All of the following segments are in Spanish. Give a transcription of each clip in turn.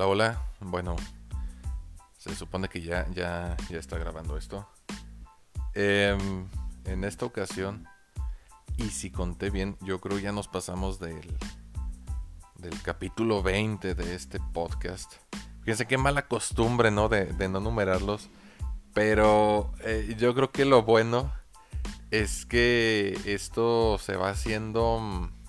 Hola, hola. Bueno, se supone que ya, ya, ya está grabando esto. Em, en esta ocasión, y si conté bien, yo creo ya nos pasamos del, del capítulo 20 de este podcast. Fíjense qué mala costumbre, ¿no? De, no numerarlos. Pero eh, yo creo que lo bueno es que esto se va haciendo mm,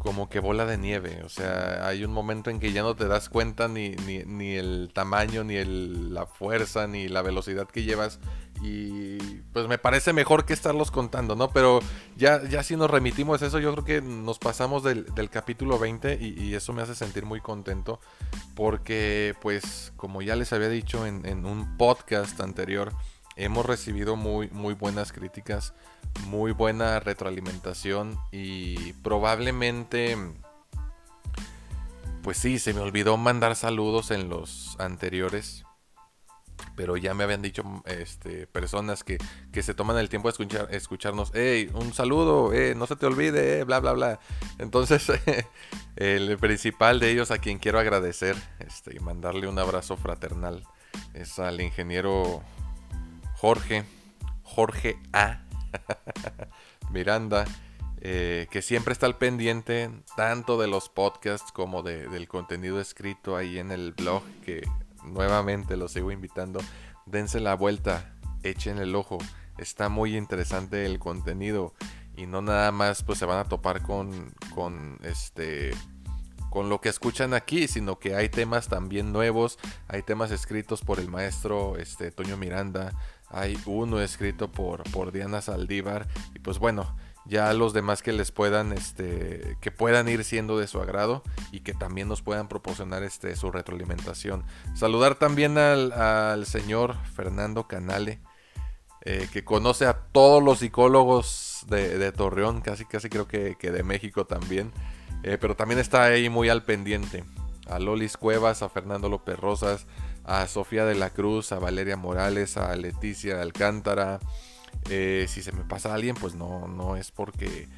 como que bola de nieve. O sea, hay un momento en que ya no te das cuenta ni, ni, el tamaño, ni el, la fuerza, ni la velocidad que llevas. Y pues me parece mejor que estarlos contando, ¿no? Pero ya, ya si nos remitimos a eso, yo creo que nos pasamos del, capítulo 20 y, eso me hace sentir muy contento. Porque pues como ya les había dicho en, en un podcast anterior, hemos recibido muy, muy buenas críticas, muy buena retroalimentación y probablemente, pues sí, se me olvidó mandar saludos en los anteriores. Pero ya me habían dicho este, personas que, se toman el tiempo de escuchar, escucharnos, hey, un saludo, eh, no se te olvide, eh, bla, bla, bla. Entonces, el principal de ellos a quien quiero agradecer este, y mandarle un abrazo fraternal es al ingeniero Jorge, Jorge A. Miranda, eh, que siempre está al pendiente tanto de los podcasts como del contenido escrito ahí en el blog, que nuevamente los sigo invitando. Dense la vuelta, echen el ojo. Está muy interesante el contenido y no nada más pues se van a topar con, con este con lo que escuchan aquí, sino que hay temas también nuevos, hay temas escritos por el maestro este, Toño Miranda, hay uno escrito por, por Diana Saldívar. Y pues bueno, ya los demás que les puedan, este, que puedan ir siendo de su agrado y que también nos puedan proporcionar este, su retroalimentación. Saludar también al, señor Fernando Canale, eh, que conoce a todos los psicólogos de, Torreón, casi casi creo que, de México también, eh, pero también está ahí muy al pendiente. A Lolis Cuevas, a Fernando López Rosas, a Sofía de la Cruz, a Valeria Morales, a Leticia Alcántara. Eh, si se me pasa alguien, pues no, no es porque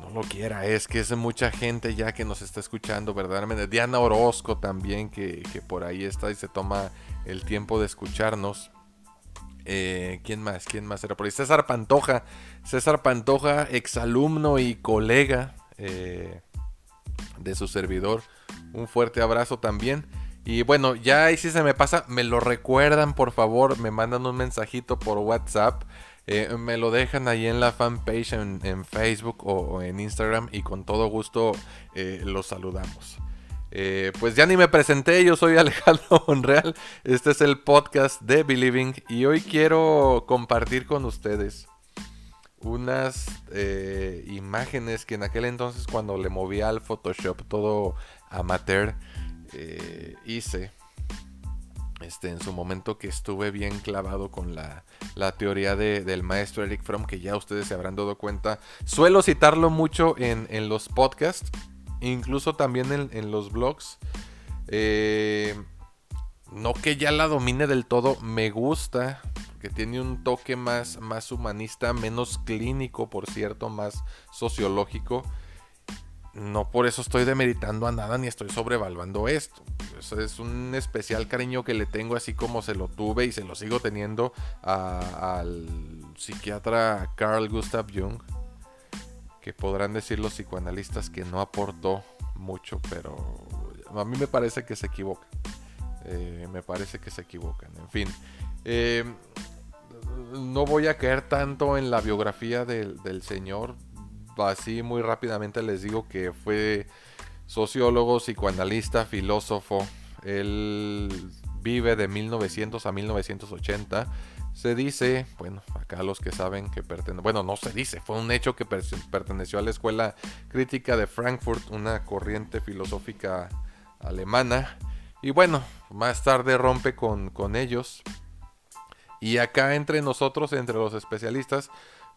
no lo quiera, es que es mucha gente ya que nos está escuchando verdaderamente. Diana Orozco también, que, por ahí está y se toma el tiempo de escucharnos. Eh, ¿Quién más? ¿Quién más era por ahí? César Pantoja. César Pantoja, exalumno y colega eh, de su servidor. Un fuerte abrazo también. Y bueno, ya ahí si se me pasa, me lo recuerdan, por favor, me mandan un mensajito por WhatsApp. Eh, me lo dejan ahí en la fanpage en, Facebook o, en Instagram y con todo gusto eh, los saludamos. Eh, pues ya ni me presenté, yo soy Alejandro Monreal, este es el podcast de Believing y hoy quiero compartir con ustedes unas imágenes que en aquel entonces cuando le movía al Photoshop todo amateur, eh, hice este, en su momento que estuve bien clavado con la, teoría del maestro Eric Fromm, que ya ustedes se habrán dado cuenta. Suelo citarlo mucho en, los podcasts, incluso también en, los blogs. Eh, no que ya la domine del todo, me gusta, que tiene un toque más, más humanista, menos clínico, por cierto, más sociológico no por eso estoy demeritando a nada ni estoy sobrevaluando esto. es un especial cariño que le tengo, así como se lo tuve y se lo sigo teniendo al psiquiatra Carl Gustav Jung, que podrán decir los psicoanalistas que no aportó mucho, pero a mí me parece que se equivocan. Eh, me parece que se equivocan. En fin. Eh, no voy a caer tanto en la biografía del señor así muy rápidamente les digo que fue sociólogo, psicoanalista, filósofo. Él vive de 1900 a 1980. Se dice, bueno, acá los que saben que pertenece, bueno, no se dice, fue un hecho que perteneció a la Escuela Crítica de Frankfurt, una corriente filosófica alemana. Y bueno, más tarde rompe con, con ellos. Y acá entre nosotros, entre los especialistas,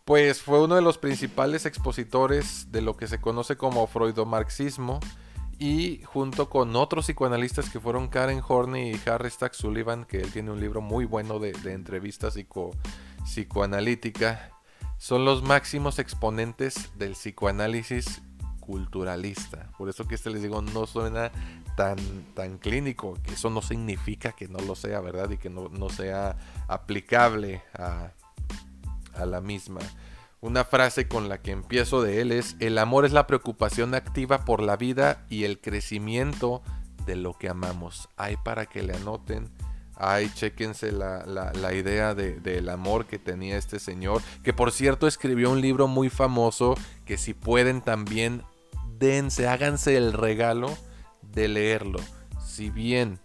pues fue uno de los principales expositores de lo que se conoce como freudomarxismo y junto con otros psicoanalistas que fueron Karen Horney y Harry Stack Sullivan, que él tiene un libro muy bueno de, entrevistas psico, psicoanalítica, son los máximos exponentes del psicoanálisis multiculturalista. Por eso que este les digo, no suena tan, tan clínico, que eso no significa que no lo sea, ¿verdad? Y que no, sea aplicable a, a la misma. Una frase con la que empiezo de él es, el amor es la preocupación activa por la vida y el crecimiento de lo que amamos. Hay para que le anoten Ay, chéquense la, la, idea del amor que tenía este señor, que por cierto escribió un libro muy famoso, que si pueden también dense, háganse el regalo de leerlo. Si bien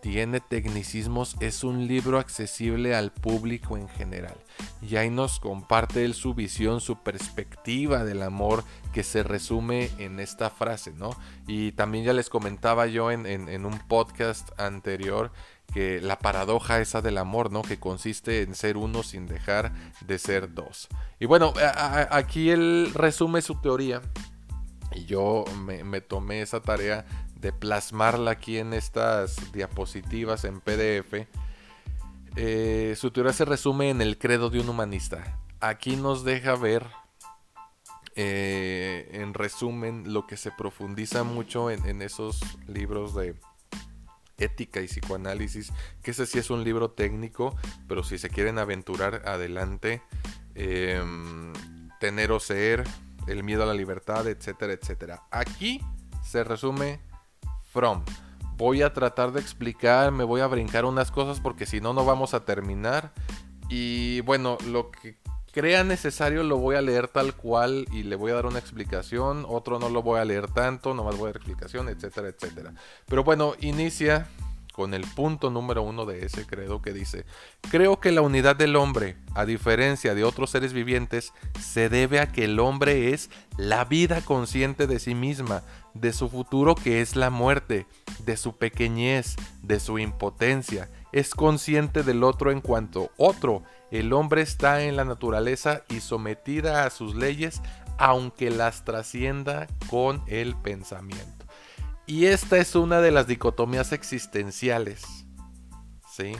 tiene tecnicismos, es un libro accesible al público en general. Y ahí nos comparte él su visión, su perspectiva del amor que se resume en esta frase, ¿no? Y también ya les comentaba yo en, un podcast anterior que la paradoja esa del amor, ¿no? Que consiste en ser uno sin dejar de ser dos. Y bueno, aquí él resume su teoría. Y yo me, tomé esa tarea de plasmarla aquí en estas diapositivas en PDF. Eh, su teoría se resume en el credo de un humanista. Aquí nos deja ver, eh, en resumen, lo que se profundiza mucho en esos libros de, ética y psicoanálisis, que ese sí es un libro técnico, pero si se quieren aventurar adelante, em, tener o ser, el miedo a la libertad, etcétera, etcétera. Aquí se resume From. Voy a tratar de explicar, me voy a brincar unas cosas porque si no, no vamos a terminar. Y bueno, lo que crea necesario lo voy a leer tal cual y le voy a dar una explicación, otro no lo voy a leer tanto, nomás voy a dar explicación, etcétera, etcétera. Pero bueno, inicia con el punto número uno de ese credo que dice, creo que la unidad del hombre, a diferencia de otros seres vivientes, se debe a que el hombre es la vida consciente de sí misma, de su futuro que es la muerte, de su pequeñez, de su impotencia, es consciente del otro en cuanto otro, el hombre está en la naturaleza y sometida a sus leyes, aunque las trascienda con el pensamiento. Y esta es una de las dicotomías existenciales. ¿Sí?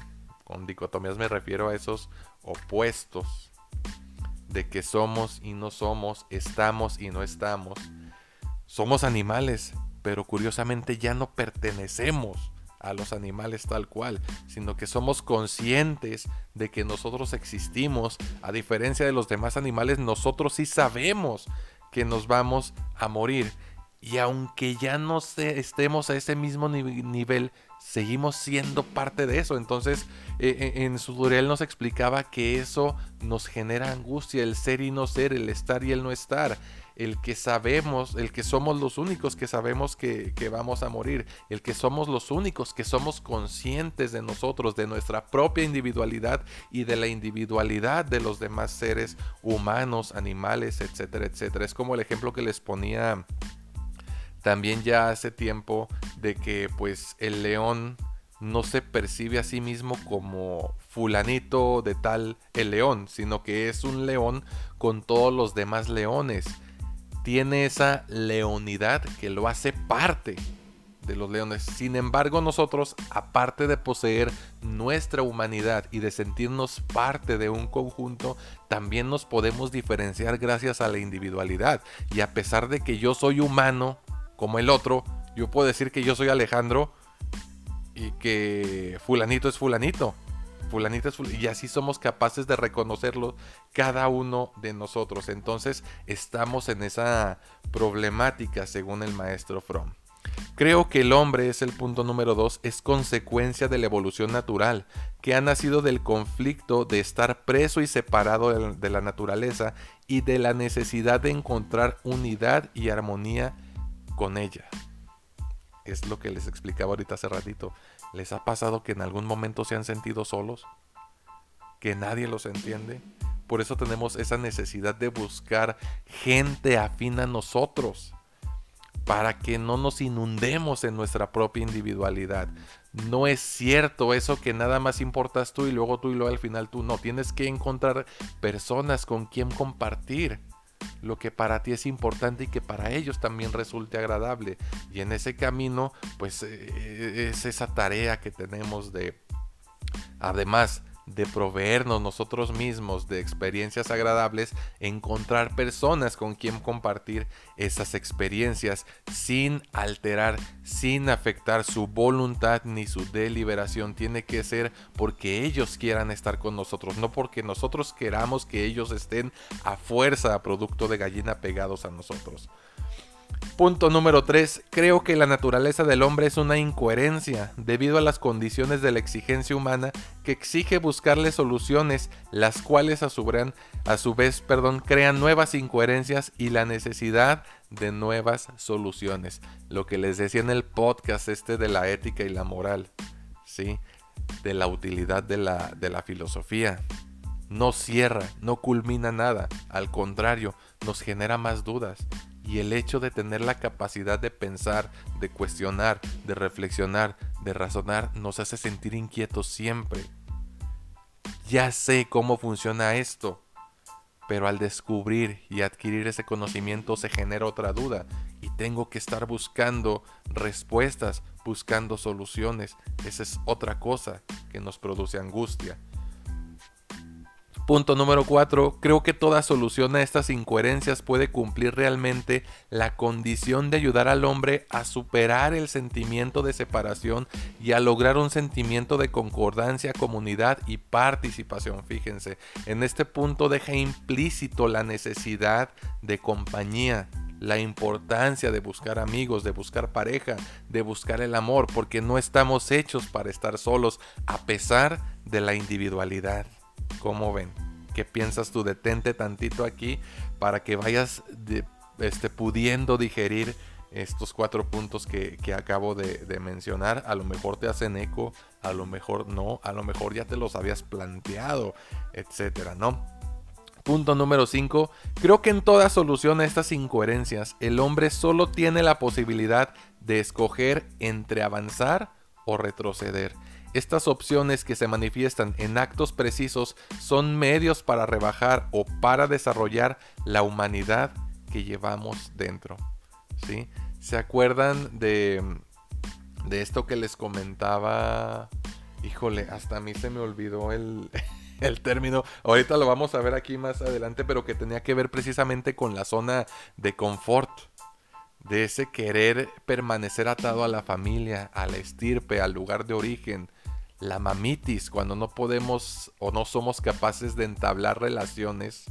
Con dicotomías me refiero a esos opuestos de que somos y no somos, estamos y no estamos. Somos animales, pero curiosamente ya no pertenecemos a los animales tal cual, sino que somos conscientes de que nosotros existimos. A diferencia de los demás animales, nosotros sí sabemos que nos vamos a morir. Y aunque ya no estemos a ese mismo nivel, seguimos siendo parte de eso. Entonces, eh, eh, en su tutorial nos explicaba que eso nos genera angustia, el ser y no ser, el estar y el no estar el que sabemos, el que somos los únicos que sabemos que, vamos a morir, el que somos los únicos que somos conscientes de nosotros, de nuestra propia individualidad y de la individualidad de los demás seres humanos, animales, etcétera, etcétera. Es como el ejemplo que les ponía también ya hace tiempo de que pues el león no se percibe a sí mismo como fulanito de tal el león, sino que es un león con todos los demás leones tiene esa leonidad que lo hace parte de los leones. Sin embargo, nosotros, aparte de poseer nuestra humanidad y de sentirnos parte de un conjunto, también nos podemos diferenciar gracias a la individualidad. Y a pesar de que yo soy humano, como el otro, yo puedo decir que yo soy Alejandro y que fulanito es fulanito fulanita y así somos capaces de reconocerlo cada uno de nosotros. Entonces estamos en esa problemática según el maestro Fromm. Creo que el hombre es el punto número dos, es consecuencia de la evolución natural, que ha nacido del conflicto de estar preso y separado de la naturaleza y de la necesidad de encontrar unidad y armonía con ella. Es lo que les explicaba ahorita hace ratito. ¿Les ha pasado que en algún momento se han sentido solos? ¿Que nadie los entiende? Por eso tenemos esa necesidad de buscar gente afín a nosotros, para que no nos inundemos en nuestra propia individualidad. No es cierto eso que nada más importas tú y luego tú y luego al final tú. No, tienes que encontrar personas con quien compartir lo que para ti es importante y que para ellos también resulte agradable. Y en ese camino, pues eh, es esa tarea que tenemos de, además de proveernos nosotros mismos de experiencias agradables, encontrar personas con quien compartir esas experiencias sin alterar, sin afectar su voluntad ni su deliberación. Tiene que ser porque ellos quieran estar con nosotros, no porque nosotros queramos que ellos estén a fuerza, a producto de gallina pegados a nosotros. Punto número 3. Creo que la naturaleza del hombre es una incoherencia debido a las condiciones de la exigencia humana que exige buscarle soluciones, las cuales a su, vez crean nuevas incoherencias y la necesidad de nuevas soluciones. Lo que les decía en el podcast este de la ética y la moral, ¿sí? de la utilidad de la filosofía. No cierra, no culmina nada, al contrario, nos genera más dudas y el hecho de tener la capacidad de pensar, de cuestionar, de reflexionar, de razonar, nos hace sentir inquietos siempre. Ya sé cómo funciona esto, pero al descubrir y adquirir ese conocimiento se genera otra duda y tengo que estar buscando respuestas, buscando soluciones. Esa es otra cosa que nos produce angustia. Punto número 4. Creo que toda solución a estas incoherencias puede cumplir realmente la condición de ayudar al hombre a superar el sentimiento de separación y a lograr un sentimiento de concordancia, comunidad y participación. Fíjense, en este punto deja implícito la necesidad de compañía, la importancia de buscar amigos, de buscar pareja, de buscar el amor, porque no estamos hechos para estar solos a pesar de la individualidad. ¿Cómo ven? ¿Qué piensas tú? Detente tantito aquí para que vayas este, pudiendo digerir estos cuatro puntos que, acabo de, de, mencionar. A lo mejor te hacen eco, a lo mejor no, a lo mejor ya te los habías planteado, etcétera, ¿no? Punto número 5. Creo que en toda solución a estas incoherencias, el hombre solo tiene la posibilidad de escoger entre avanzar o retroceder. Estas opciones que se manifiestan en actos precisos son medios para rebajar o para desarrollar la humanidad que llevamos dentro. ¿sí? ¿Se acuerdan de, de esto que les comentaba? Híjole, hasta a mí se me olvidó el, el término. Ahorita lo vamos a ver aquí más adelante, pero que tenía que ver precisamente con la zona de confort de ese querer permanecer atado a la familia, a la estirpe, al lugar de origen, la mamitis, cuando no podemos o no somos capaces de entablar relaciones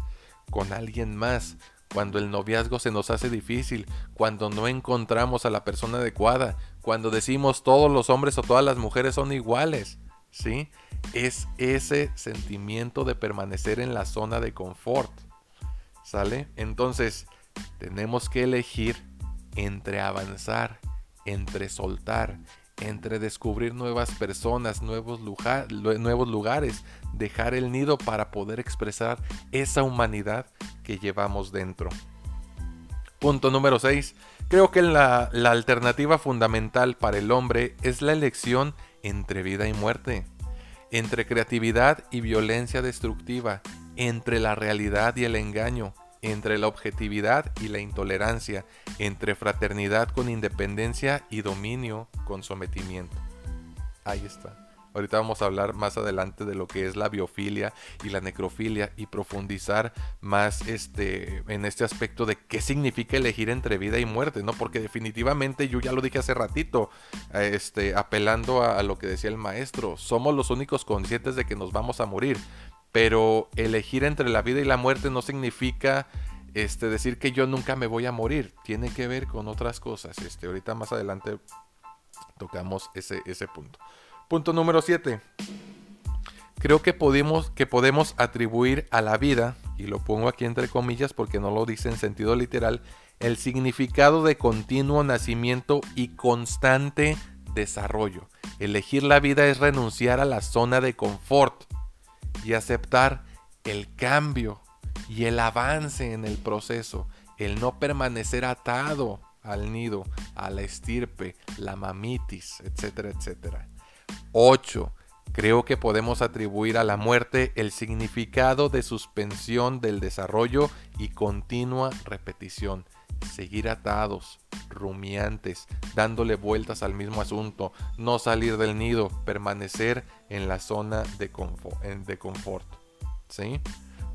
con alguien más, cuando el noviazgo se nos hace difícil, cuando no encontramos a la persona adecuada, cuando decimos todos los hombres o todas las mujeres son iguales, ¿sí? Es ese sentimiento de permanecer en la zona de confort, ¿sale? Entonces, tenemos que elegir entre avanzar, entre soltar, entre descubrir nuevas personas, nuevos, nuevos lugares, dejar el nido para poder expresar esa humanidad que llevamos dentro. Punto número 6. Creo que la, la alternativa fundamental para el hombre es la elección entre vida y muerte, entre creatividad y violencia destructiva, entre la realidad y el engaño, entre la objetividad y la intolerancia, entre fraternidad con independencia y dominio con sometimiento. Ahí está. Ahorita vamos a hablar más adelante de lo que es la biofilia y la necrofilia y profundizar más este, en este aspecto de qué significa elegir entre vida y muerte, ¿no? Porque definitivamente yo ya lo dije hace ratito, este, apelando a lo que decía el maestro, somos los únicos conscientes de que nos vamos a morir, pero elegir entre la vida y la muerte no significa este, decir que yo nunca me voy a morir. Tiene que ver con otras cosas. Este, ahorita más adelante tocamos ese, ese punto. Punto número 7. Creo que podemos, que podemos atribuir a la vida, y lo pongo aquí entre comillas porque no lo dice en sentido literal, el significado de continuo nacimiento y constante desarrollo. Elegir la vida es renunciar a la zona de confort y aceptar el cambio y el avance en el proceso, el no permanecer atado al nido, a la estirpe, la mamitis, etcétera, etcétera. 8. Creo que podemos atribuir a la muerte el significado de suspensión del desarrollo y continua repetición. Seguir atados, rumiantes, dándole vueltas al mismo asunto, no salir del nido, permanecer en la zona de confort. De confort ¿sí?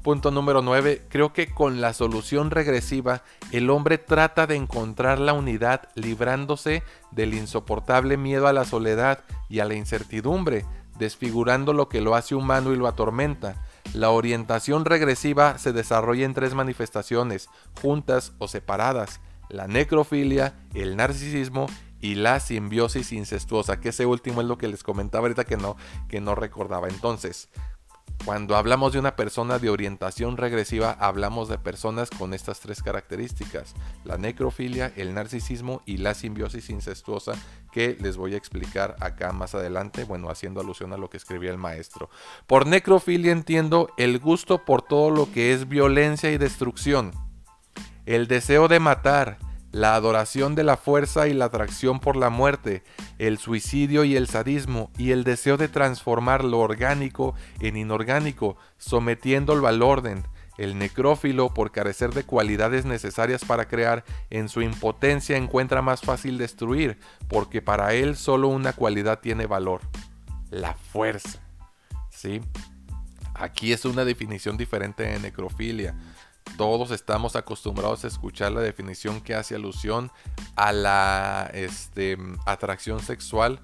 Punto número 9. Creo que con la solución regresiva el hombre trata de encontrar la unidad librándose del insoportable miedo a la soledad y a la incertidumbre, desfigurando lo que lo hace humano y lo atormenta. La orientación regresiva se desarrolla en tres manifestaciones, juntas o separadas, la necrofilia, el narcisismo y la simbiosis incestuosa, que ese último es lo que les comentaba ahorita que no, que no recordaba. Entonces, cuando hablamos de una persona de orientación regresiva, hablamos de personas con estas tres características, la necrofilia, el narcisismo y la simbiosis incestuosa, que les voy a explicar acá más adelante, bueno, haciendo alusión a lo que escribía el maestro. Por necrofilia entiendo el gusto por todo lo que es violencia y destrucción, el deseo de matar, la adoración de la fuerza y la atracción por la muerte, el suicidio y el sadismo, y el deseo de transformar lo orgánico en inorgánico, sometiéndolo al orden. El necrófilo, por carecer de cualidades necesarias para crear, en su impotencia encuentra más fácil destruir, porque para él solo una cualidad tiene valor, la fuerza. ¿Sí? Aquí es una definición diferente de necrofilia todos estamos acostumbrados a escuchar la definición que hace alusión a la este, atracción sexual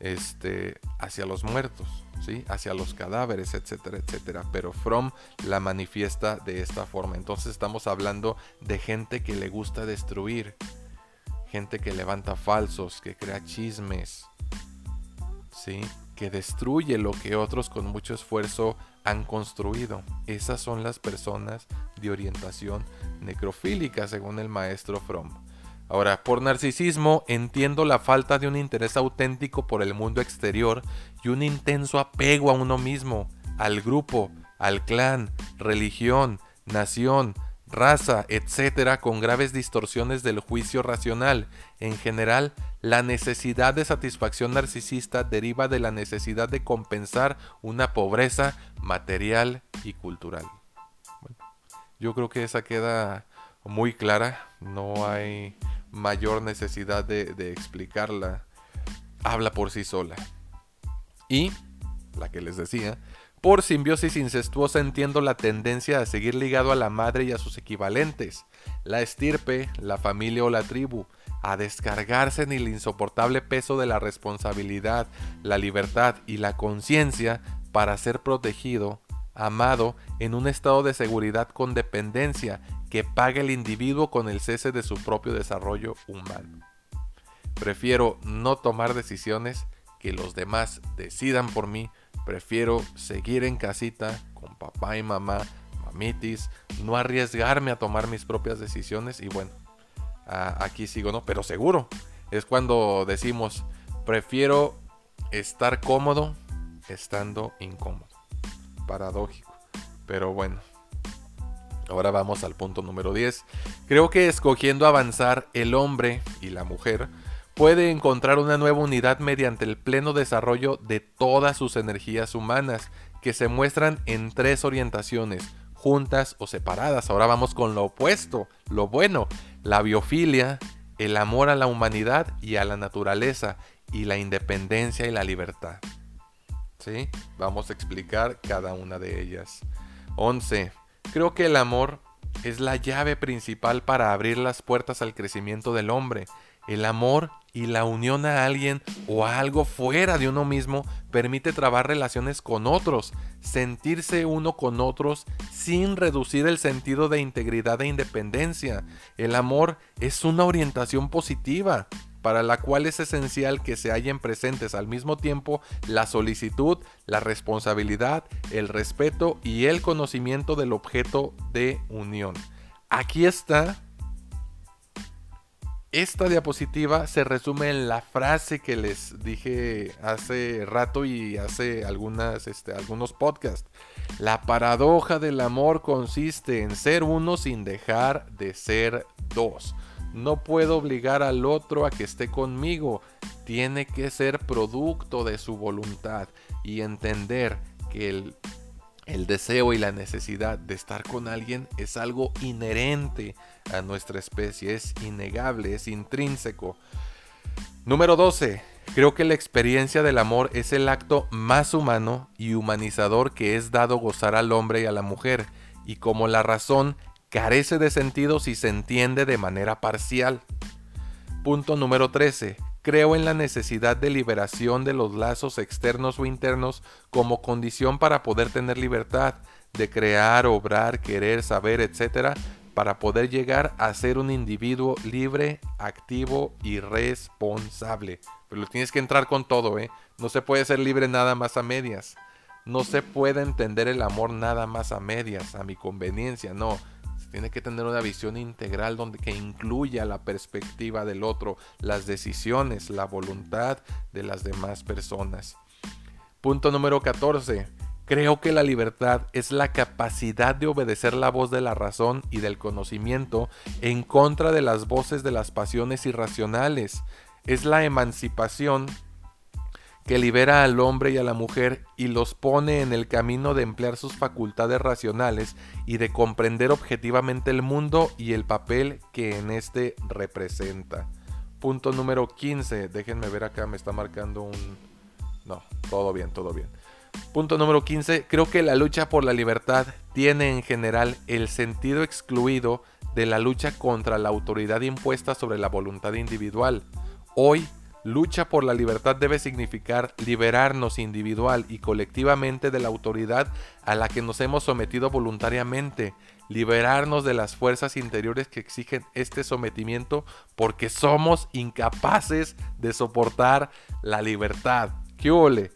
este, hacia los muertos, ¿sí? hacia los cadáveres, etcétera, etcétera. Pero Fromm la manifiesta de esta forma. Entonces estamos hablando de gente que le gusta destruir, gente que levanta falsos, que crea chismes, ¿sí? que destruye lo que otros con mucho esfuerzo han construido. Esas son las personas de orientación necrofílica, según el maestro Fromm. Ahora, por narcisismo entiendo la falta de un interés auténtico por el mundo exterior y un intenso apego a uno mismo, al grupo, al clan, religión, nación, raza, etcétera, con graves distorsiones del juicio racional. En general, la necesidad de satisfacción narcisista deriva de la necesidad de compensar una pobreza material y cultural. yo creo que esa queda muy clara, no hay mayor necesidad de, explicarla, habla por sí sola. Y, la que les decía, por simbiosis incestuosa entiendo la tendencia a seguir ligado a la madre y a sus equivalentes, la estirpe, la familia o la tribu, a descargarse en el insoportable peso de la responsabilidad, la libertad y la conciencia para ser protegido, amado, en un estado de seguridad con dependencia que pague el individuo con el cese de su propio desarrollo humano. Prefiero no tomar decisiones que los demás decidan por mí Prefiero seguir en casita con papá y mamá, mamitis, no arriesgarme a tomar mis propias decisiones y bueno, aquí sigo, ¿no? Pero seguro, es cuando decimos, prefiero estar cómodo estando incómodo. Paradójico, pero bueno. Ahora vamos al punto número 10. Creo que escogiendo avanzar el hombre y la mujer puede encontrar una nueva unidad mediante el pleno desarrollo de todas sus energías humanas, que se muestran en tres orientaciones, juntas o separadas. Ahora vamos con lo opuesto, lo bueno, la biofilia, el amor a la humanidad y a la naturaleza, y la independencia y la libertad. ¿Sí? Vamos a explicar cada una de ellas. 11. Creo que el amor es la llave principal para abrir las puertas al crecimiento del hombre. El amor y la unión a alguien o a algo fuera de uno mismo permite trabar relaciones con otros, sentirse uno con otros sin reducir el sentido de integridad e independencia. El amor es una orientación positiva para la cual es esencial que se hallen presentes al mismo tiempo la solicitud, la responsabilidad, el respeto y el conocimiento del objeto de unión. Aquí está esta diapositiva se resume en la frase que les dije hace rato y hace algunas, este, algunos podcasts. La paradoja del amor consiste en ser uno sin dejar de ser dos. No puedo obligar al otro a que esté conmigo. Tiene que ser producto de su voluntad y entender que el El deseo y la necesidad de estar con alguien es algo inherente a nuestra especie, es innegable, es intrínseco. Número 12. Creo que la experiencia del amor es el acto más humano y humanizador que es dado gozar al hombre y a la mujer, y como la razón carece de sentido si se entiende de manera parcial. Punto número 13. Creo en la necesidad de liberación de los lazos externos o internos como condición para poder tener libertad de crear, obrar, querer, saber, etc., para poder llegar a ser un individuo libre, activo y responsable. Pero tienes que entrar con todo, ¿eh? No se puede ser libre nada más a medias. No se puede entender el amor nada más a medias, a mi conveniencia, no. Tiene que tener una visión integral donde que incluya la perspectiva del otro, las decisiones, la voluntad de las demás personas. Punto número 14 Creo que la libertad es la capacidad de obedecer la voz de la razón y del conocimiento en contra de las voces de las pasiones irracionales. Es la emancipación que libera al hombre y a la mujer y los pone en el camino de emplear sus facultades racionales y de comprender objetivamente el mundo y el papel que en este representa. Punto número 15. Déjenme ver acá, me está marcando un... No, todo bien, todo bien. Punto número 15. Creo que la lucha por la libertad tiene en general el sentido excluido de la lucha contra la autoridad impuesta sobre la voluntad individual. Hoy, lucha por la libertad debe significar liberarnos individual y colectivamente de la autoridad a la que nos hemos sometido voluntariamente, liberarnos de las fuerzas interiores que exigen este sometimiento porque somos incapaces de soportar la libertad. ¿Qué ole?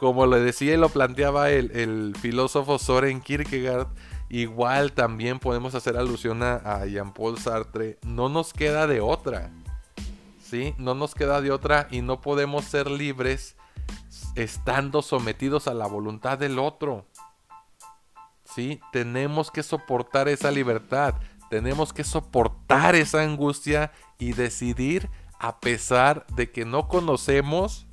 Como le decía y lo planteaba el, filósofo Soren Kierkegaard, igual también podemos hacer alusión a, Jean-Paul Sartre, no nos queda de otra. ¿Sí? No nos queda de otra y no podemos ser libres estando sometidos a la voluntad del otro. ¿Sí? Tenemos que soportar esa libertad, tenemos que soportar esa angustia y decidir a pesar de que no conocemos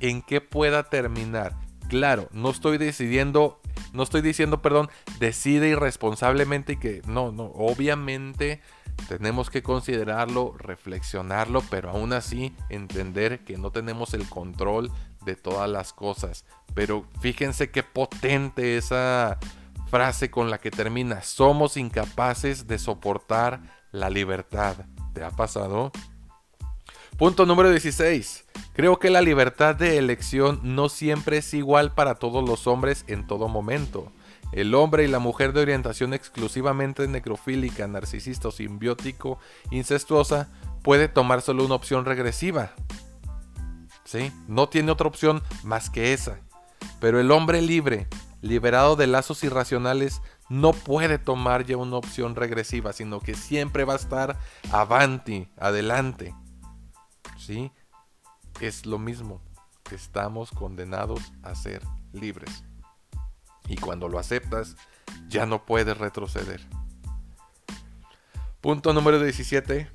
en qué pueda terminar. Claro, no estoy decidiendo, no estoy diciendo, perdón, decide irresponsablemente y que no, no, obviamente tenemos que considerarlo, reflexionarlo, pero aún así entender que no tenemos el control de todas las cosas. Pero fíjense qué potente esa frase con la que termina, somos incapaces de soportar la libertad. ¿Te ha pasado? Punto número 16. Creo que la libertad de elección no siempre es igual para todos los hombres en todo momento. El hombre y la mujer de orientación exclusivamente necrofílica, narcisista o simbiótico, incestuosa, puede tomar solo una opción regresiva. ¿Sí? No tiene otra opción más que esa. Pero el hombre libre, liberado de lazos irracionales, no puede tomar ya una opción regresiva, sino que siempre va a estar avanti, adelante. ¿Sí? Es lo mismo. Estamos condenados a ser libres. Y cuando lo aceptas, ya no puedes retroceder. Punto número 17.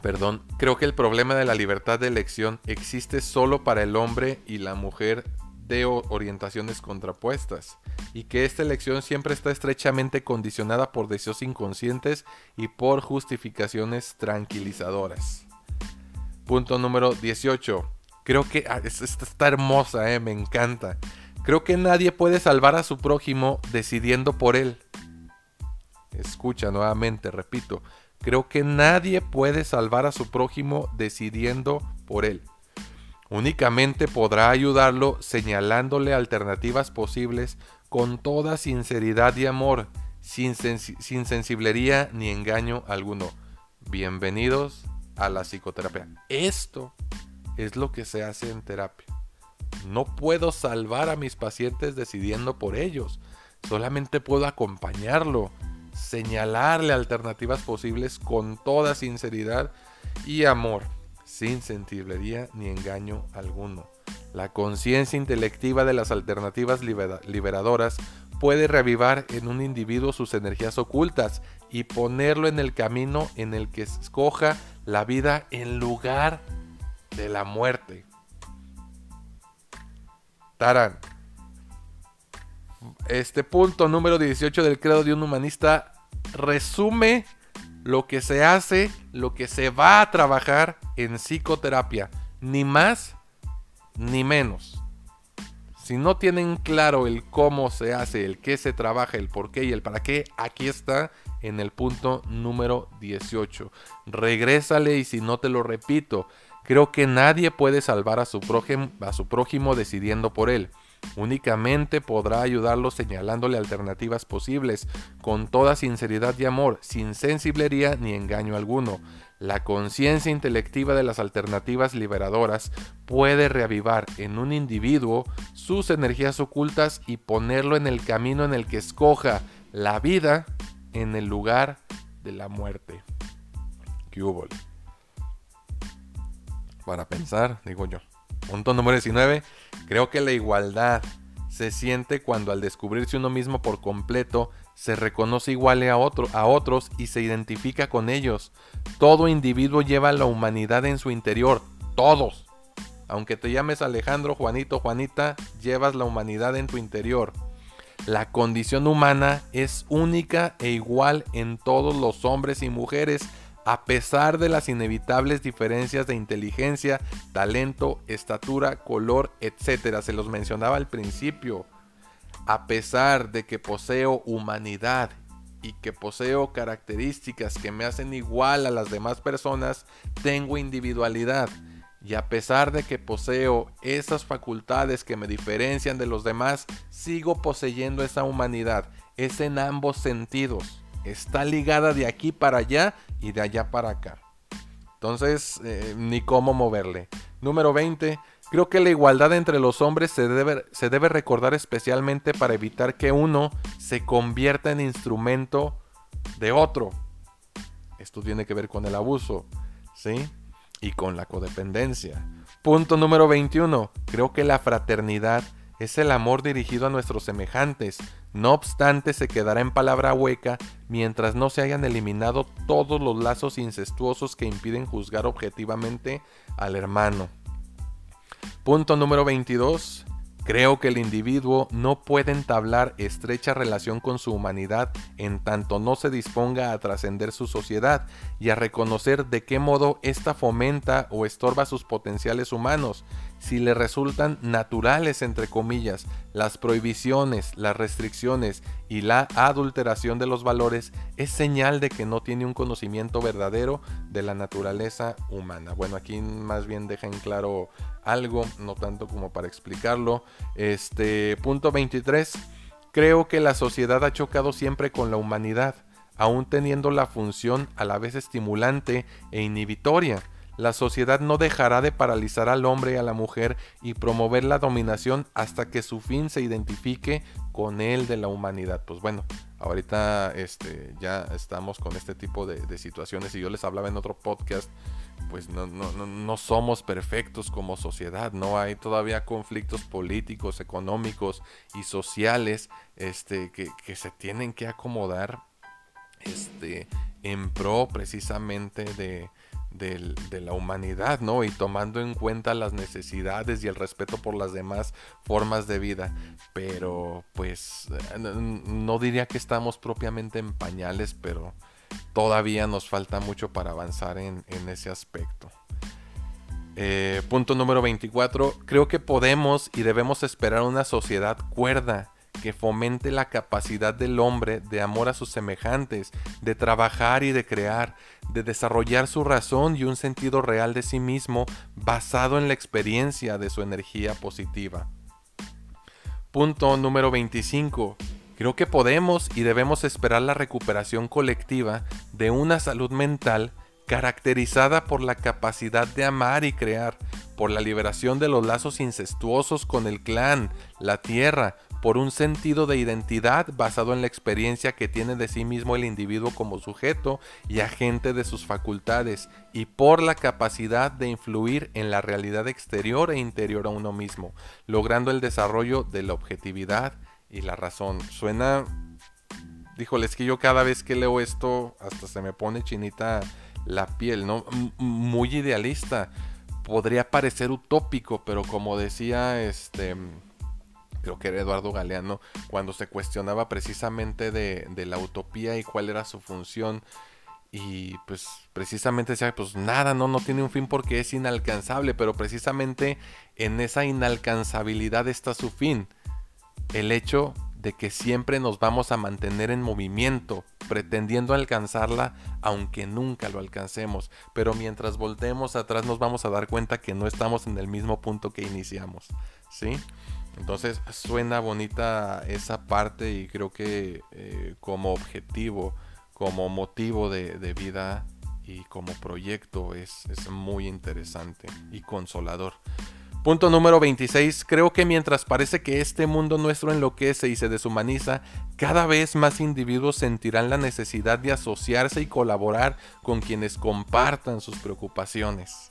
Perdón, creo que el problema de la libertad de elección existe solo para el hombre y la mujer de orientaciones contrapuestas, y que esta elección siempre está estrechamente condicionada por deseos inconscientes y por justificaciones tranquilizadoras. Punto número 18. Creo que ah, esta está hermosa, eh, me encanta. Creo que nadie puede salvar a su prójimo decidiendo por él. Escucha nuevamente, repito. Creo que nadie puede salvar a su prójimo decidiendo por él. Únicamente podrá ayudarlo señalándole alternativas posibles con toda sinceridad y amor, sin, sin sensiblería ni engaño alguno. Bienvenidos a la psicoterapia. Esto es lo que se hace en terapia. No puedo salvar a mis pacientes decidiendo por ellos. Solamente puedo acompañarlo, señalarle alternativas posibles con toda sinceridad y amor, sin sentiblería ni engaño alguno. La conciencia intelectiva de las alternativas liberadoras puede reavivar en un individuo sus energías ocultas y ponerlo en el camino en el que escoja la vida en lugar de la muerte. Taran, Este punto número 18 del credo de un humanista resume lo que se hace, lo que se va a trabajar en psicoterapia. Ni más ni menos. Si no tienen claro el cómo se hace, el qué se trabaja, el por qué y el para qué, aquí está en el punto número 18. Regrésale y si no te lo repito, creo que nadie puede salvar a su prójimo, a su prójimo decidiendo por él. Únicamente podrá ayudarlo señalándole alternativas posibles, con toda sinceridad y amor, sin sensiblería ni engaño alguno. La conciencia intelectiva de las alternativas liberadoras puede reavivar en un individuo sus energías ocultas y ponerlo en el camino en el que escoja la vida en el lugar de la muerte. ¿Qué hubo? Para pensar, digo yo. Punto número 19. Creo que la igualdad se siente cuando al descubrirse uno mismo por completo se reconoce igual a, a otros y se identifica con ellos. Todo individuo lleva la humanidad en su interior. Todos. Aunque te llames Alejandro, Juanito, Juanita, llevas la humanidad en tu interior. La condición humana es única e igual en todos los hombres y mujeres, a pesar de las inevitables diferencias de inteligencia, talento, estatura, color, etc. Se los mencionaba al principio. A pesar de que poseo humanidad y que poseo características que me hacen igual a las demás personas, tengo individualidad. Y a pesar de que poseo esas facultades que me diferencian de los demás, sigo poseyendo esa humanidad. Es en ambos sentidos. Está ligada de aquí para allá y de allá para acá. Entonces, eh, ni cómo moverle. Número 20. Creo que la igualdad entre los hombres se debe, se debe recordar especialmente para evitar que uno se convierta en instrumento de otro. Esto tiene que ver con el abuso, ¿sí? Y con la codependencia. Punto número 21. Creo que la fraternidad es el amor dirigido a nuestros semejantes. No obstante, se quedará en palabra hueca mientras no se hayan eliminado todos los lazos incestuosos que impiden juzgar objetivamente al hermano. Punto número 22. Creo que el individuo no puede entablar estrecha relación con su humanidad en tanto no se disponga a trascender su sociedad y a reconocer de qué modo ésta fomenta o estorba sus potenciales humanos, si le resultan naturales, entre comillas, las prohibiciones, las restricciones y la adulteración de los valores, es señal de que no tiene un conocimiento verdadero de la naturaleza humana. Bueno, aquí más bien deja en claro algo, no tanto como para explicarlo. Este punto 23. Creo que la sociedad ha chocado siempre con la humanidad, aún teniendo la función a la vez estimulante e inhibitoria la sociedad no dejará de paralizar al hombre y a la mujer y promover la dominación hasta que su fin se identifique con el de la humanidad. Pues bueno, ahorita este, ya estamos con este tipo de, situaciones y yo les hablaba en otro podcast, pues no, somos perfectos como sociedad, no hay todavía conflictos políticos, económicos y sociales este, que, que se tienen que acomodar este, en pro precisamente de de la humanidad, ¿no? Y tomando en cuenta las necesidades y el respeto por las demás formas de vida. Pero pues no diría que estamos propiamente en pañales, pero todavía nos falta mucho para avanzar en, ese aspecto. Eh, punto número 24. Creo que podemos y debemos esperar una sociedad cuerda que fomente la capacidad del hombre de amor a sus semejantes, de trabajar y de crear, de desarrollar su razón y un sentido real de sí mismo basado en la experiencia de su energía positiva. Punto número 25. Creo que podemos y debemos esperar la recuperación colectiva de una salud mental caracterizada por la capacidad de amar y crear, por la liberación de los lazos incestuosos con el clan, la tierra, por un sentido de identidad basado en la experiencia que tiene de sí mismo el individuo como sujeto y agente de sus facultades, y por la capacidad de influir en la realidad exterior e interior a uno mismo, logrando el desarrollo de la objetividad y la razón. Suena... Díjole, es que yo cada vez que leo esto hasta se me pone chinita la piel, ¿no? muy idealista. Podría parecer utópico, pero como decía este creo que era Eduardo Galeano, cuando se cuestionaba precisamente de, de la utopía y cuál era su función. Y pues precisamente decía, pues nada, no, no tiene un fin porque es inalcanzable, pero precisamente en esa inalcanzabilidad está su fin. El hecho de que siempre nos vamos a mantener en movimiento, pretendiendo alcanzarla, aunque nunca lo alcancemos. Pero mientras volteemos atrás nos vamos a dar cuenta que no estamos en el mismo punto que iniciamos. ¿Sí? Entonces suena bonita esa parte y creo que eh, como objetivo, como motivo de, vida y como proyecto es, es muy interesante y consolador. Punto número 26. Creo que mientras parece que este mundo nuestro enloquece y se deshumaniza, cada vez más individuos sentirán la necesidad de asociarse y colaborar con quienes compartan sus preocupaciones.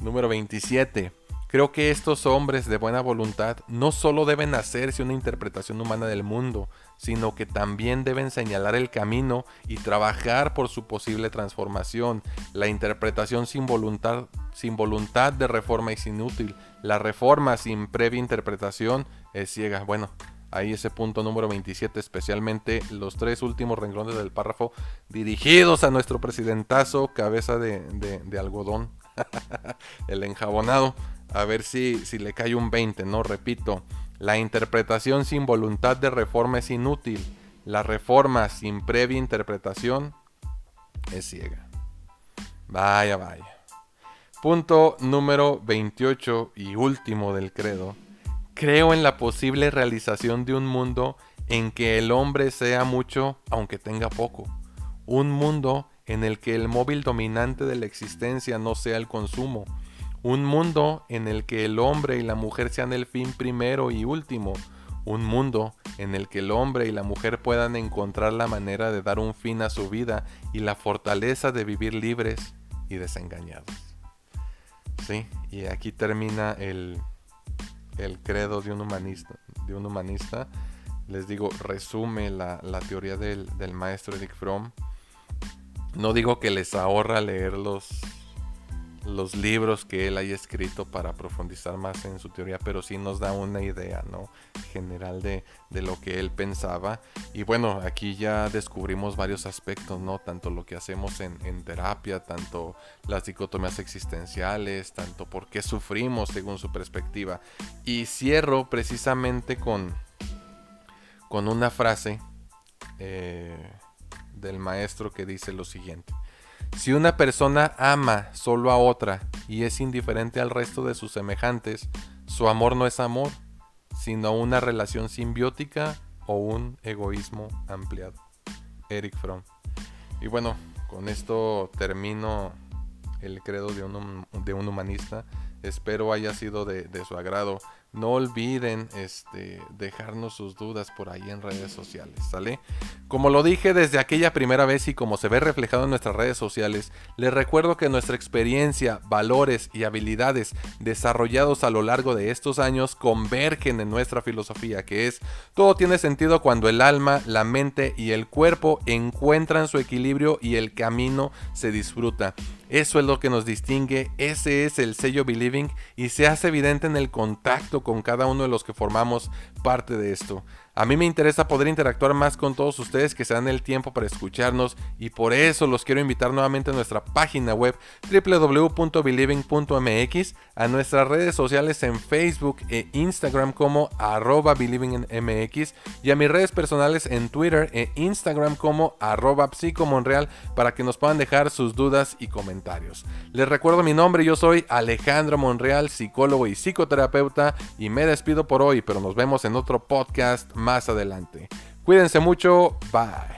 Número 27. Creo que estos hombres de buena voluntad no solo deben hacerse una interpretación humana del mundo, sino que también deben señalar el camino y trabajar por su posible transformación. La interpretación sin voluntad, sin voluntad de reforma es inútil. La reforma sin previa interpretación es ciega. Bueno, ahí ese punto número 27, especialmente los tres últimos renglones del párrafo dirigidos a nuestro presidentazo, cabeza de, de algodón, el enjabonado a ver si, si le cae un 20, ¿no? Repito, la interpretación sin voluntad de reforma es inútil. La reforma sin previa interpretación es ciega. Vaya, vaya. Punto número 28 y último del credo. Creo en la posible realización de un mundo en que el hombre sea mucho aunque tenga poco. Un mundo en el que el móvil dominante de la existencia no sea el consumo, un mundo en el que el hombre y la mujer sean el fin primero y último. Un mundo en el que el hombre y la mujer puedan encontrar la manera de dar un fin a su vida y la fortaleza de vivir libres y desengañados. Sí, y aquí termina el, credo de un humanista. De un humanista. Les digo, resume la, teoría del, maestro Eric Fromm. No digo que les ahorra leer los, los libros que él haya escrito para profundizar más en su teoría, pero sí nos da una idea ¿no? general de, lo que él pensaba. Y bueno, aquí ya descubrimos varios aspectos, ¿no? Tanto lo que hacemos en, terapia, tanto las dicotomías existenciales, tanto por qué sufrimos según su perspectiva. Y cierro precisamente con, con una frase eh, del maestro que dice lo siguiente. Si una persona ama solo a otra y es indiferente al resto de sus semejantes, su amor no es amor, sino una relación simbiótica o un egoísmo ampliado. Eric Fromm. Y bueno, con esto termino el credo de un, de un humanista. Espero haya sido de, su agrado. No olviden este, dejarnos sus dudas por ahí en redes sociales, ¿sale? Como lo dije desde aquella primera vez y como se ve reflejado en nuestras redes sociales, les recuerdo que nuestra experiencia, valores y habilidades desarrollados a lo largo de estos años convergen en nuestra filosofía, que es todo tiene sentido cuando el alma, la mente y el cuerpo encuentran su equilibrio y el camino se disfruta. Eso es lo que nos distingue, ese es el sello Believing y se hace evidente en el contacto con cada uno de los que formamos parte de esto. A mí me interesa poder interactuar más con todos ustedes que se dan el tiempo para escucharnos y por eso los quiero invitar nuevamente a nuestra página web www.believing.mx, a nuestras redes sociales en Facebook e Instagram como arroba believingmx y a mis redes personales en Twitter e Instagram como arroba psicomonreal para que nos puedan dejar sus dudas y comentarios. Les recuerdo mi nombre, yo soy Alejandro Monreal, psicólogo y psicoterapeuta y me despido por hoy, pero nos vemos en otro podcast más adelante. Cuídense mucho, bye.